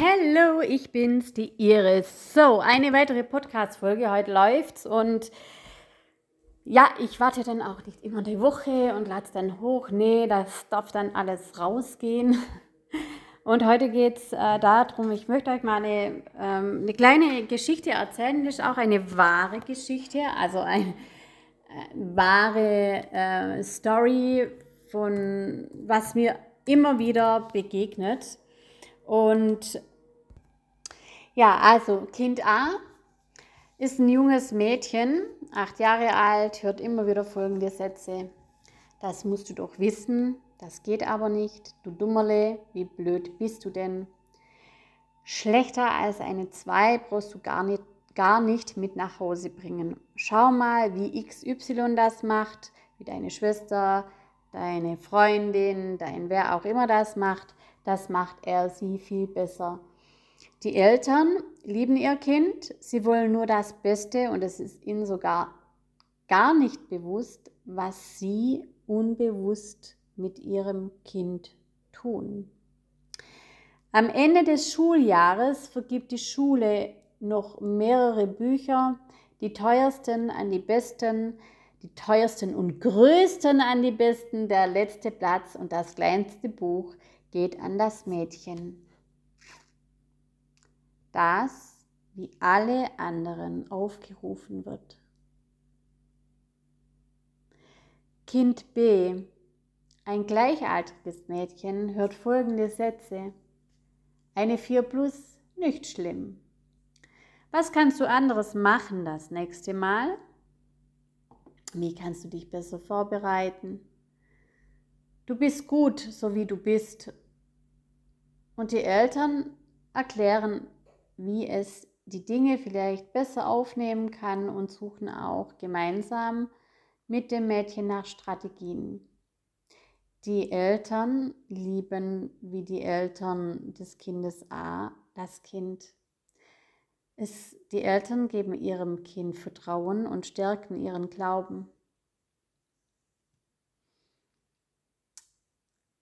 Hallo, ich bin's, die Iris. So, eine weitere Podcast-Folge. Heute läuft's und ja, ich warte dann auch nicht immer eine Woche und lade dann hoch. Nee, das darf dann alles rausgehen. Und heute geht es äh, darum, ich möchte euch mal eine, ähm, eine kleine Geschichte erzählen. Das ist auch eine wahre Geschichte, also eine äh, wahre äh, Story von was mir immer wieder begegnet. Und ja, also Kind A ist ein junges Mädchen, acht Jahre alt, hört immer wieder folgende Sätze. Das musst du doch wissen, das geht aber nicht. Du Dummerle, wie blöd bist du denn? Schlechter als eine 2 brauchst du gar nicht, gar nicht mit nach Hause bringen. Schau mal, wie XY das macht, wie deine Schwester, deine Freundin, dein wer auch immer das macht, das macht er sie viel besser. Die Eltern lieben ihr Kind, sie wollen nur das Beste und es ist ihnen sogar gar nicht bewusst, was sie unbewusst mit ihrem Kind tun. Am Ende des Schuljahres vergibt die Schule noch mehrere Bücher, die teuersten an die besten, die teuersten und größten an die besten, der letzte Platz und das kleinste Buch geht an das Mädchen, das wie alle anderen aufgerufen wird. Kind B, ein gleichaltriges Mädchen, hört folgende Sätze. Eine 4 plus, nicht schlimm. Was kannst du anderes machen das nächste Mal? Wie kannst du dich besser vorbereiten? Du bist gut, so wie du bist. Und die Eltern erklären, wie es die Dinge vielleicht besser aufnehmen kann und suchen auch gemeinsam mit dem Mädchen nach Strategien. Die Eltern lieben wie die Eltern des Kindes A das Kind. Es, die Eltern geben ihrem Kind Vertrauen und stärken ihren Glauben.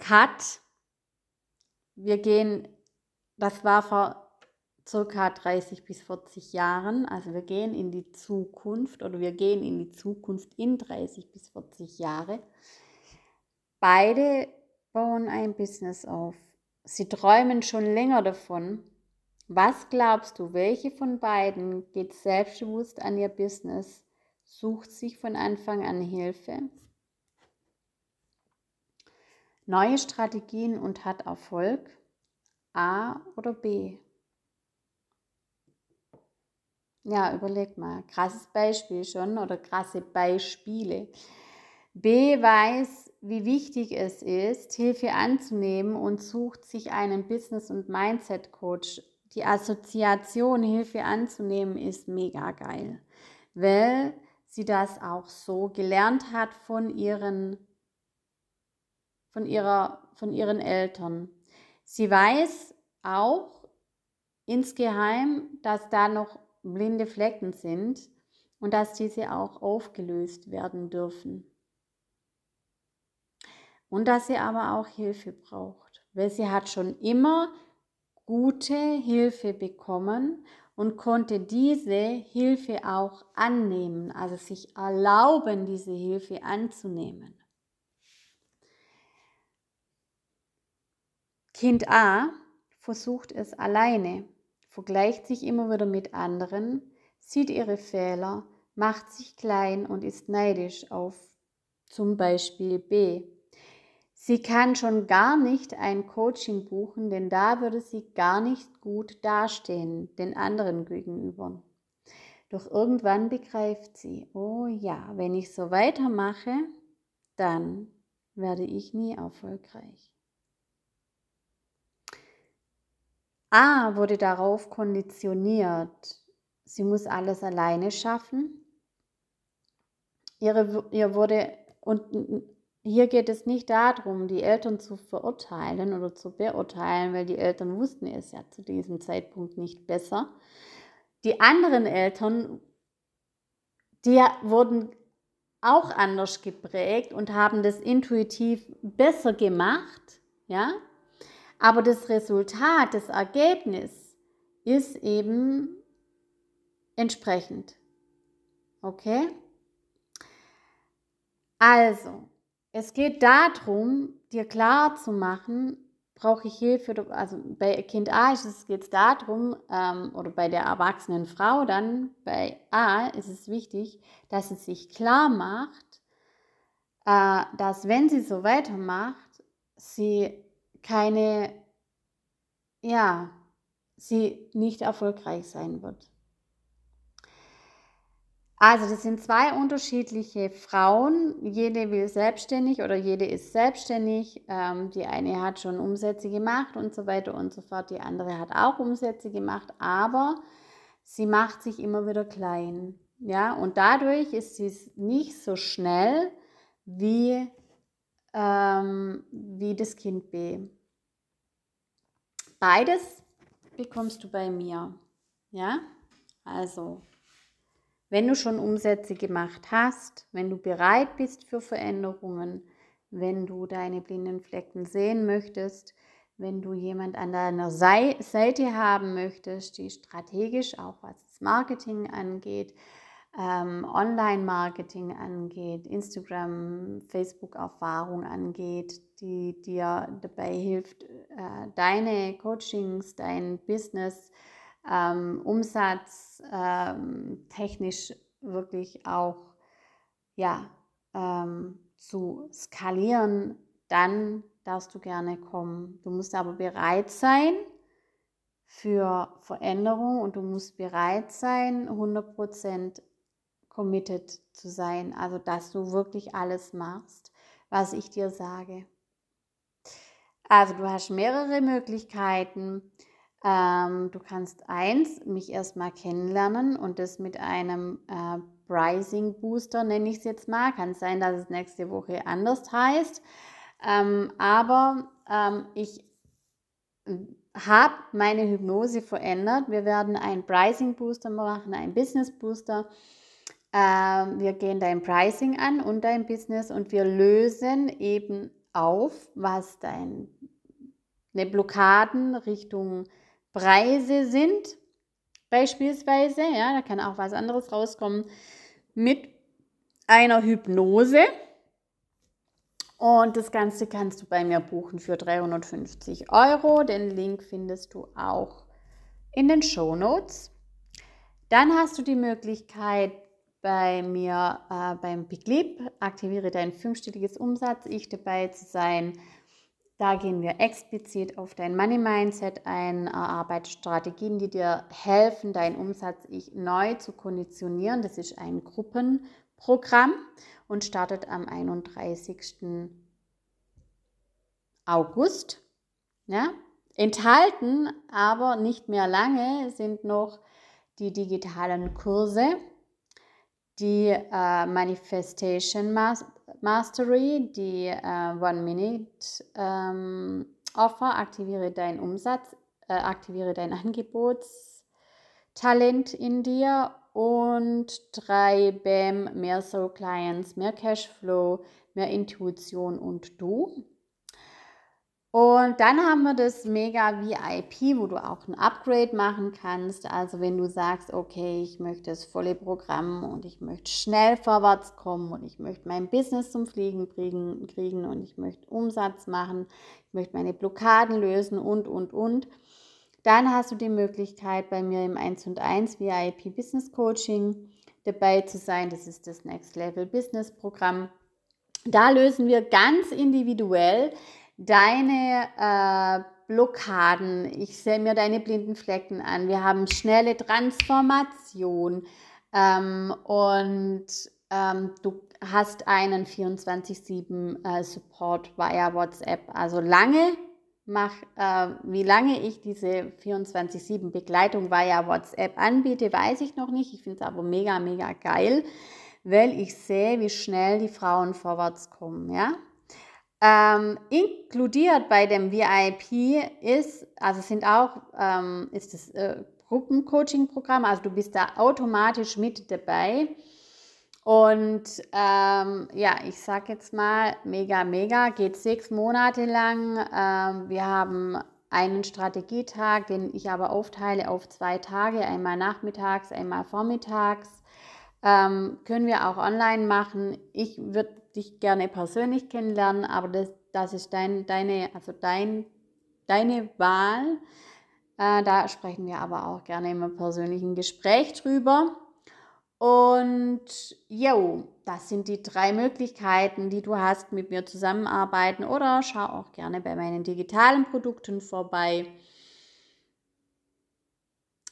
Cut. Wir gehen, das war vor circa 30 bis 40 Jahren, also wir gehen in die Zukunft oder wir gehen in die Zukunft in 30 bis 40 Jahre. Beide bauen ein Business auf. Sie träumen schon länger davon, was glaubst du, welche von beiden geht selbstbewusst an ihr Business, sucht sich von Anfang an Hilfe? Neue Strategien und hat Erfolg? A oder B? Ja, überleg mal. Krasses Beispiel schon oder krasse Beispiele. B weiß, wie wichtig es ist, Hilfe anzunehmen und sucht sich einen Business- und Mindset-Coach die Assoziation Hilfe anzunehmen ist mega geil, weil sie das auch so gelernt hat von ihren, von ihrer, von ihren Eltern. Sie weiß auch insgeheim, dass da noch blinde Flecken sind und dass diese auch aufgelöst werden dürfen. Und dass sie aber auch Hilfe braucht, weil sie hat schon immer gute Hilfe bekommen und konnte diese Hilfe auch annehmen, also sich erlauben, diese Hilfe anzunehmen. Kind A versucht es alleine, vergleicht sich immer wieder mit anderen, sieht ihre Fehler, macht sich klein und ist neidisch auf zum Beispiel B. Sie kann schon gar nicht ein Coaching buchen, denn da würde sie gar nicht gut dastehen den anderen gegenüber. Doch irgendwann begreift sie, oh ja, wenn ich so weitermache, dann werde ich nie erfolgreich. A wurde darauf konditioniert, sie muss alles alleine schaffen. Ihre, ihr wurde und hier geht es nicht darum, die Eltern zu verurteilen oder zu beurteilen, weil die Eltern wussten es ja zu diesem Zeitpunkt nicht besser. Die anderen Eltern, die wurden auch anders geprägt und haben das intuitiv besser gemacht, ja. Aber das Resultat, das Ergebnis ist eben entsprechend. Okay? Also, es geht darum, dir klar zu machen, brauche ich Hilfe, also bei Kind A ist es geht darum, ähm, oder bei der erwachsenen Frau dann, bei A ist es wichtig, dass sie sich klar macht, äh, dass wenn sie so weitermacht, sie keine, ja, sie nicht erfolgreich sein wird. Also das sind zwei unterschiedliche Frauen. Jede will selbstständig oder jede ist selbstständig. Ähm, die eine hat schon Umsätze gemacht und so weiter und so fort. Die andere hat auch Umsätze gemacht, aber sie macht sich immer wieder klein. Ja, und dadurch ist sie nicht so schnell wie, ähm, wie das Kind B. Beides bekommst du bei mir. Ja, also wenn du schon Umsätze gemacht hast, wenn du bereit bist für Veränderungen, wenn du deine blinden Flecken sehen möchtest, wenn du jemand an deiner Seite haben möchtest, die strategisch auch was das Marketing angeht, ähm, Online-Marketing angeht, Instagram, Facebook-Erfahrung angeht, die dir dabei hilft, äh, deine Coachings, dein Business ähm, Umsatz ähm, technisch wirklich auch ja, ähm, zu skalieren, dann darfst du gerne kommen. Du musst aber bereit sein für Veränderung und du musst bereit sein, 100% committed zu sein. Also, dass du wirklich alles machst, was ich dir sage. Also, du hast mehrere Möglichkeiten. Ähm, du kannst eins, mich erstmal kennenlernen und das mit einem äh, Pricing Booster, nenne ich es jetzt mal. Kann sein, dass es nächste Woche anders heißt. Ähm, aber ähm, ich habe meine Hypnose verändert. Wir werden einen Pricing Booster machen, einen Business Booster. Ähm, wir gehen dein Pricing an und dein Business und wir lösen eben auf, was deine Blockaden Richtung Preise sind, beispielsweise, ja, da kann auch was anderes rauskommen, mit einer Hypnose. Und das Ganze kannst du bei mir buchen für 350 Euro. Den Link findest du auch in den Show Notes. Dann hast du die Möglichkeit, bei mir äh, beim Big Leap, aktiviere dein fünfstelliges Umsatz, ich dabei zu sein da gehen wir explizit auf dein Money Mindset ein, erarbeite Strategien, die dir helfen, deinen Umsatz ich neu zu konditionieren. Das ist ein Gruppenprogramm und startet am 31. August. Ja? Enthalten, aber nicht mehr lange, sind noch die digitalen Kurse, die äh, Manifestation Mastery, die äh, One-Minute ähm, Offer, aktiviere deinen Umsatz, äh, aktiviere dein Angebotstalent in dir und drei BAM, mehr Soul Clients, mehr Cashflow, mehr Intuition und du. Und dann haben wir das Mega VIP, wo du auch ein Upgrade machen kannst. Also wenn du sagst, okay, ich möchte das volle Programm und ich möchte schnell vorwärts kommen und ich möchte mein Business zum Fliegen kriegen und ich möchte Umsatz machen, ich möchte meine Blockaden lösen und, und, und. Dann hast du die Möglichkeit, bei mir im 1 und 1 VIP Business Coaching dabei zu sein. Das ist das Next Level Business Programm. Da lösen wir ganz individuell deine äh, Blockaden, ich sehe mir deine blinden Flecken an. Wir haben schnelle Transformation ähm, und ähm, du hast einen 24-7 äh, Support via WhatsApp. Also lange mach, äh, wie lange ich diese 24-7 Begleitung via WhatsApp anbiete, weiß ich noch nicht. Ich finde es aber mega, mega geil, weil ich sehe, wie schnell die Frauen vorwärts kommen. Ja? Ähm, inkludiert bei dem VIP ist, also sind auch, ähm, ist das äh, Gruppencoaching-Programm, also du bist da automatisch mit dabei. Und ähm, ja, ich sag jetzt mal, mega, mega, geht sechs Monate lang. Ähm, wir haben einen Strategietag, den ich aber aufteile auf zwei Tage, einmal nachmittags, einmal vormittags. Ähm, können wir auch online machen. Ich würde dich gerne persönlich kennenlernen, aber das, das ist dein, deine, also dein, deine Wahl. Äh, da sprechen wir aber auch gerne im persönlichen Gespräch drüber. Und jo, das sind die drei Möglichkeiten, die du hast, mit mir zusammenarbeiten oder schau auch gerne bei meinen digitalen Produkten vorbei.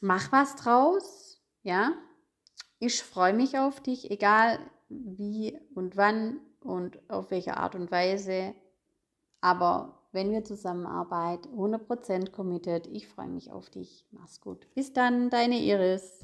Mach was draus, ja. Ich freue mich auf dich, egal wie und wann und auf welche Art und Weise. Aber wenn wir zusammenarbeiten, 100% committed. Ich freue mich auf dich. Mach's gut. Bis dann, deine Iris.